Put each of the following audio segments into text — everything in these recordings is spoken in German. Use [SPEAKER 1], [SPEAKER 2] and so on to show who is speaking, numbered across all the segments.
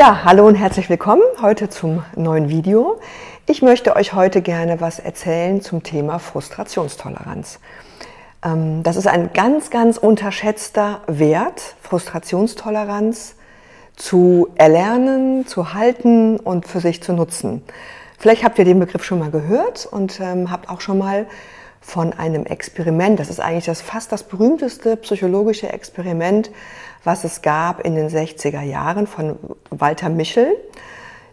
[SPEAKER 1] Ja, hallo und herzlich willkommen heute zum neuen Video. Ich möchte euch heute gerne was erzählen zum Thema Frustrationstoleranz. Ähm, das ist ein ganz, ganz unterschätzter Wert, Frustrationstoleranz zu erlernen, zu halten und für sich zu nutzen. Vielleicht habt ihr den Begriff schon mal gehört und ähm, habt auch schon mal von einem Experiment, das ist eigentlich das fast das berühmteste psychologische Experiment, was es gab in den 60er Jahren von Walter Michel,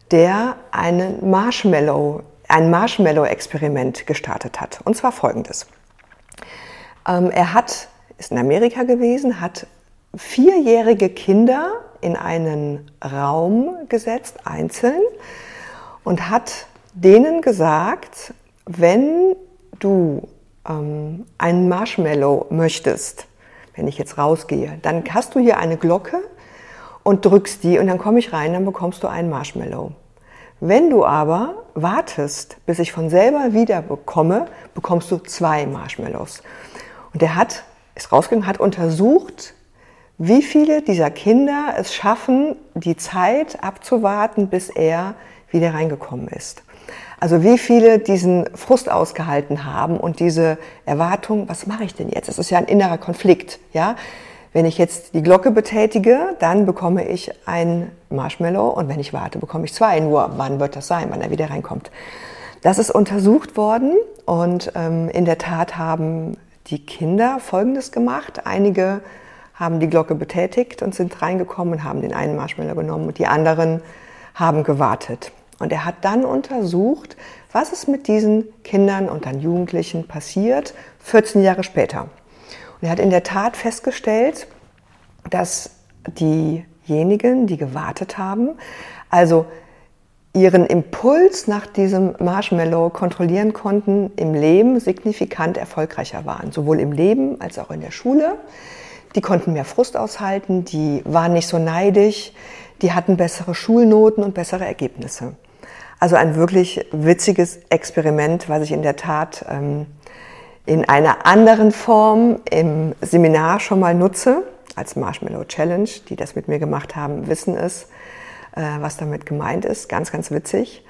[SPEAKER 1] der einen Marshmallow, ein Marshmallow-Experiment gestartet hat. Und zwar folgendes. Ähm, er hat, ist in Amerika gewesen, hat vierjährige Kinder in einen Raum gesetzt, einzeln, und hat denen gesagt, wenn du ähm, einen Marshmallow möchtest, wenn ich jetzt rausgehe, dann hast du hier eine Glocke und drückst die und dann komme ich rein, dann bekommst du einen Marshmallow. Wenn du aber wartest, bis ich von selber wieder bekomme, bekommst du zwei Marshmallows. Und er hat, ist rausgegangen, hat untersucht, wie viele dieser Kinder es schaffen, die Zeit abzuwarten, bis er wieder reingekommen ist. Also wie viele diesen Frust ausgehalten haben und diese Erwartung, was mache ich denn jetzt? Es ist ja ein innerer Konflikt, ja? Wenn ich jetzt die Glocke betätige, dann bekomme ich ein Marshmallow und wenn ich warte, bekomme ich zwei. Nur wann wird das sein, wann er wieder reinkommt? Das ist untersucht worden und ähm, in der Tat haben die Kinder Folgendes gemacht. Einige haben die Glocke betätigt und sind reingekommen und haben den einen Marshmallow genommen und die anderen haben gewartet. Und er hat dann untersucht, was ist mit diesen Kindern und dann Jugendlichen passiert, 14 Jahre später. Und er hat in der Tat festgestellt, dass diejenigen, die gewartet haben, also ihren Impuls nach diesem Marshmallow kontrollieren konnten, im Leben signifikant erfolgreicher waren, sowohl im Leben als auch in der Schule. Die konnten mehr Frust aushalten, die waren nicht so neidisch, die hatten bessere Schulnoten und bessere Ergebnisse. Also ein wirklich witziges Experiment, was ich in der Tat ähm, in einer anderen Form im Seminar schon mal nutze, als Marshmallow Challenge. Die das mit mir gemacht haben, wissen es, äh, was damit gemeint ist. Ganz, ganz witzig.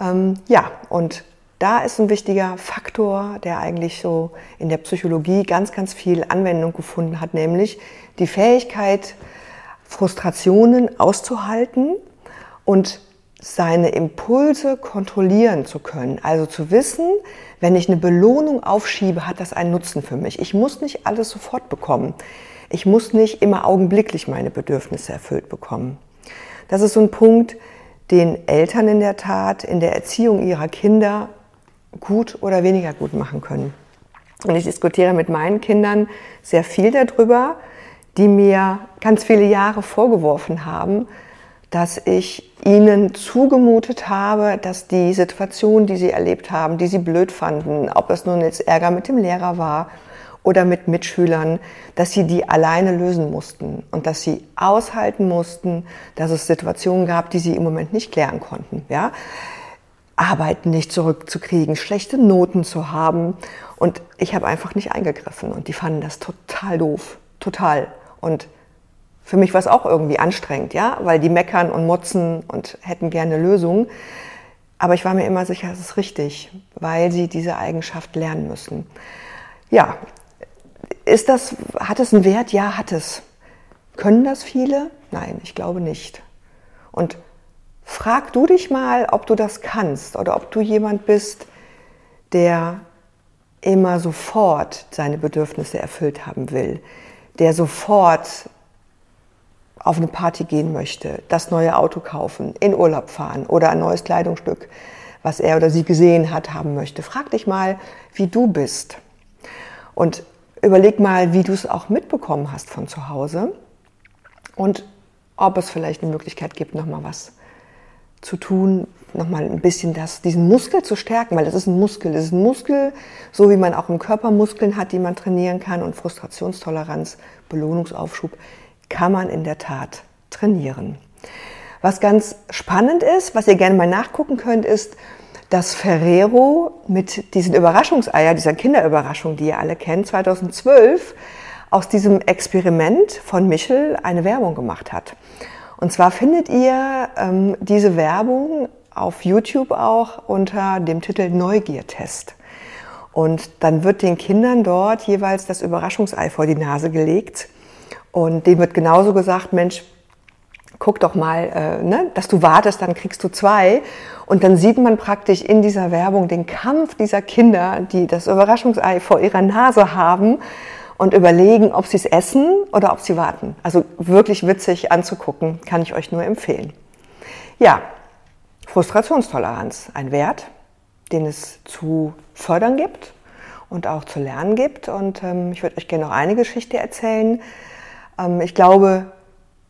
[SPEAKER 1] Ähm, ja, und da ist ein wichtiger Faktor, der eigentlich so in der Psychologie ganz, ganz viel Anwendung gefunden hat, nämlich die Fähigkeit, Frustrationen auszuhalten und seine Impulse kontrollieren zu können. Also zu wissen, wenn ich eine Belohnung aufschiebe, hat das einen Nutzen für mich. Ich muss nicht alles sofort bekommen. Ich muss nicht immer augenblicklich meine Bedürfnisse erfüllt bekommen. Das ist so ein Punkt, den Eltern in der Tat in der Erziehung ihrer Kinder gut oder weniger gut machen können. Und ich diskutiere mit meinen Kindern sehr viel darüber, die mir ganz viele Jahre vorgeworfen haben, dass ich ihnen zugemutet habe, dass die Situation, die sie erlebt haben, die sie blöd fanden, ob es nun jetzt Ärger mit dem Lehrer war oder mit Mitschülern, dass sie die alleine lösen mussten und dass sie aushalten mussten, dass es Situationen gab, die sie im Moment nicht klären konnten. Ja? Arbeiten nicht zurückzukriegen, schlechte Noten zu haben. Und ich habe einfach nicht eingegriffen und die fanden das total doof, total. Und für mich war es auch irgendwie anstrengend, ja, weil die meckern und motzen und hätten gerne Lösungen. Aber ich war mir immer sicher, es ist richtig, weil sie diese Eigenschaft lernen müssen. Ja, ist das, hat es einen Wert? Ja, hat es. Können das viele? Nein, ich glaube nicht. Und frag du dich mal, ob du das kannst oder ob du jemand bist, der immer sofort seine Bedürfnisse erfüllt haben will, der sofort auf eine Party gehen möchte, das neue Auto kaufen, in Urlaub fahren oder ein neues Kleidungsstück, was er oder sie gesehen hat, haben möchte. Frag dich mal, wie du bist. Und überleg mal, wie du es auch mitbekommen hast von zu Hause und ob es vielleicht eine Möglichkeit gibt, nochmal was zu tun, nochmal ein bisschen das, diesen Muskel zu stärken, weil das ist ein Muskel. Das ist ein Muskel, so wie man auch im Körper Muskeln hat, die man trainieren kann und Frustrationstoleranz, Belohnungsaufschub kann man in der Tat trainieren. Was ganz spannend ist, was ihr gerne mal nachgucken könnt, ist, dass Ferrero mit diesen Überraschungseier, dieser Kinderüberraschung, die ihr alle kennt, 2012 aus diesem Experiment von Michel eine Werbung gemacht hat. Und zwar findet ihr ähm, diese Werbung auf YouTube auch unter dem Titel Neugiertest. Und dann wird den Kindern dort jeweils das Überraschungsei vor die Nase gelegt. Und dem wird genauso gesagt, Mensch, guck doch mal, äh, ne, dass du wartest, dann kriegst du zwei. Und dann sieht man praktisch in dieser Werbung den Kampf dieser Kinder, die das Überraschungsei vor ihrer Nase haben und überlegen, ob sie es essen oder ob sie warten. Also wirklich witzig anzugucken, kann ich euch nur empfehlen. Ja, Frustrationstoleranz, ein Wert, den es zu fördern gibt und auch zu lernen gibt. Und ähm, ich würde euch gerne noch eine Geschichte erzählen. Ähm, ich glaube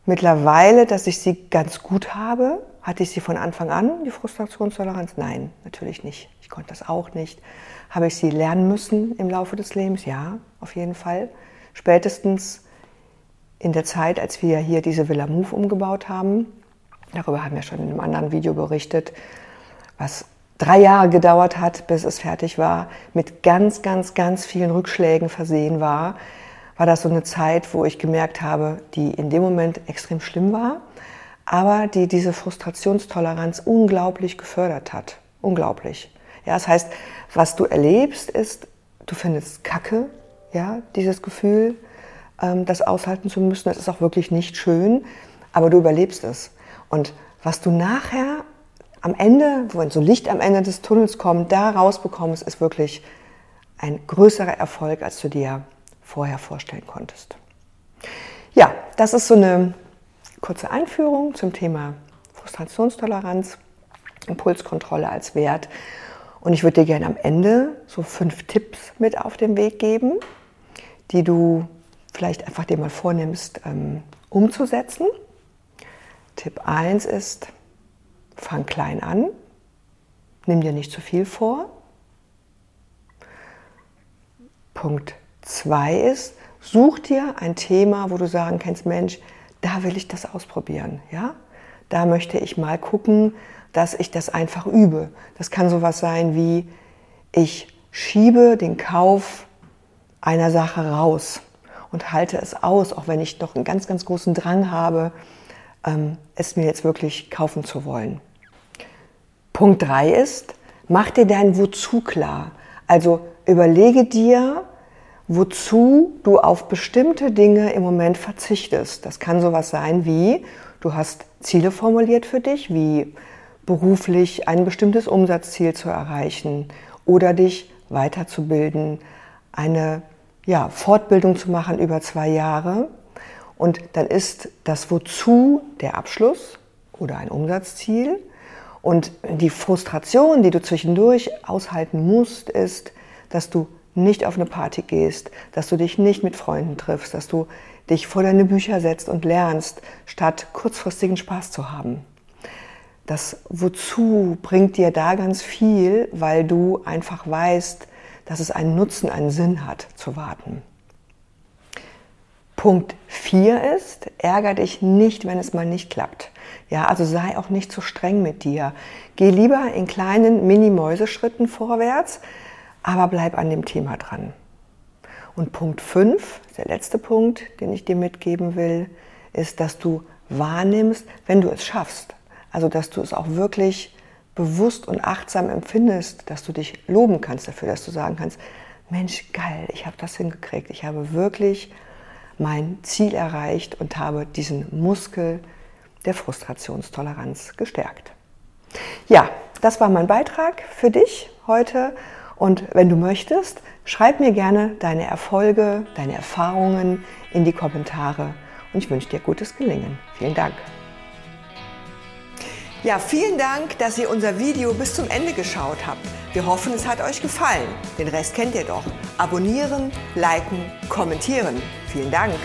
[SPEAKER 1] mittlerweile, dass ich sie ganz gut habe. Hatte ich sie von Anfang an, die Frustrationstoleranz? Nein, natürlich nicht. Ich konnte das auch nicht. Habe ich sie lernen müssen im Laufe des Lebens? Ja, auf jeden Fall. Spätestens in der Zeit, als wir hier diese Villa Move umgebaut haben. Darüber haben wir schon in einem anderen Video berichtet, was drei Jahre gedauert hat, bis es fertig war, mit ganz, ganz, ganz vielen Rückschlägen versehen war, war das so eine Zeit, wo ich gemerkt habe, die in dem Moment extrem schlimm war, aber die diese Frustrationstoleranz unglaublich gefördert hat. Unglaublich. Ja, das heißt, was du erlebst, ist, du findest Kacke, ja, dieses Gefühl, ähm, das aushalten zu müssen. Das ist auch wirklich nicht schön, aber du überlebst es. Und was du nachher am Ende, wenn so Licht am Ende des Tunnels kommt, da rausbekommst, ist wirklich ein größerer Erfolg, als du dir vorher vorstellen konntest. Ja, das ist so eine kurze Einführung zum Thema Frustrationstoleranz, Impulskontrolle als Wert. Und ich würde dir gerne am Ende so fünf Tipps mit auf den Weg geben, die du vielleicht einfach dir mal vornimmst, ähm, umzusetzen. Tipp 1 ist, Fang klein an, nimm dir nicht zu viel vor. Punkt 2 ist, such dir ein Thema, wo du sagen kannst, Mensch, da will ich das ausprobieren, ja? Da möchte ich mal gucken, dass ich das einfach übe. Das kann sowas sein wie ich schiebe den Kauf einer Sache raus und halte es aus, auch wenn ich doch einen ganz, ganz großen Drang habe, ähm, es mir jetzt wirklich kaufen zu wollen. Punkt 3 ist, mach dir dein Wozu klar. Also überlege dir, wozu du auf bestimmte Dinge im Moment verzichtest. Das kann sowas sein wie, du hast Ziele formuliert für dich, wie beruflich ein bestimmtes Umsatzziel zu erreichen oder dich weiterzubilden, eine ja, Fortbildung zu machen über zwei Jahre. Und dann ist das Wozu der Abschluss oder ein Umsatzziel. Und die Frustration, die du zwischendurch aushalten musst, ist, dass du nicht auf eine Party gehst, dass du dich nicht mit Freunden triffst, dass du dich vor deine Bücher setzt und lernst, statt kurzfristigen Spaß zu haben. Das Wozu bringt dir da ganz viel, weil du einfach weißt, dass es einen Nutzen, einen Sinn hat, zu warten. Punkt 4 ist, ärger dich nicht, wenn es mal nicht klappt. Ja, also sei auch nicht zu streng mit dir. Geh lieber in kleinen Mini-Mäuseschritten vorwärts, aber bleib an dem Thema dran. Und Punkt 5, der letzte Punkt, den ich dir mitgeben will, ist, dass du wahrnimmst, wenn du es schaffst. Also, dass du es auch wirklich bewusst und achtsam empfindest, dass du dich loben kannst dafür, dass du sagen kannst, Mensch, geil, ich habe das hingekriegt. Ich habe wirklich mein Ziel erreicht und habe diesen Muskel der Frustrationstoleranz gestärkt. Ja, das war mein Beitrag für dich heute. Und wenn du möchtest, schreib mir gerne deine Erfolge, deine Erfahrungen in die Kommentare. Und ich wünsche dir gutes Gelingen. Vielen Dank. Ja, vielen Dank, dass ihr unser Video bis zum Ende geschaut habt. Wir hoffen, es hat euch gefallen. Den Rest kennt ihr doch. Abonnieren, liken, kommentieren. Vielen Dank.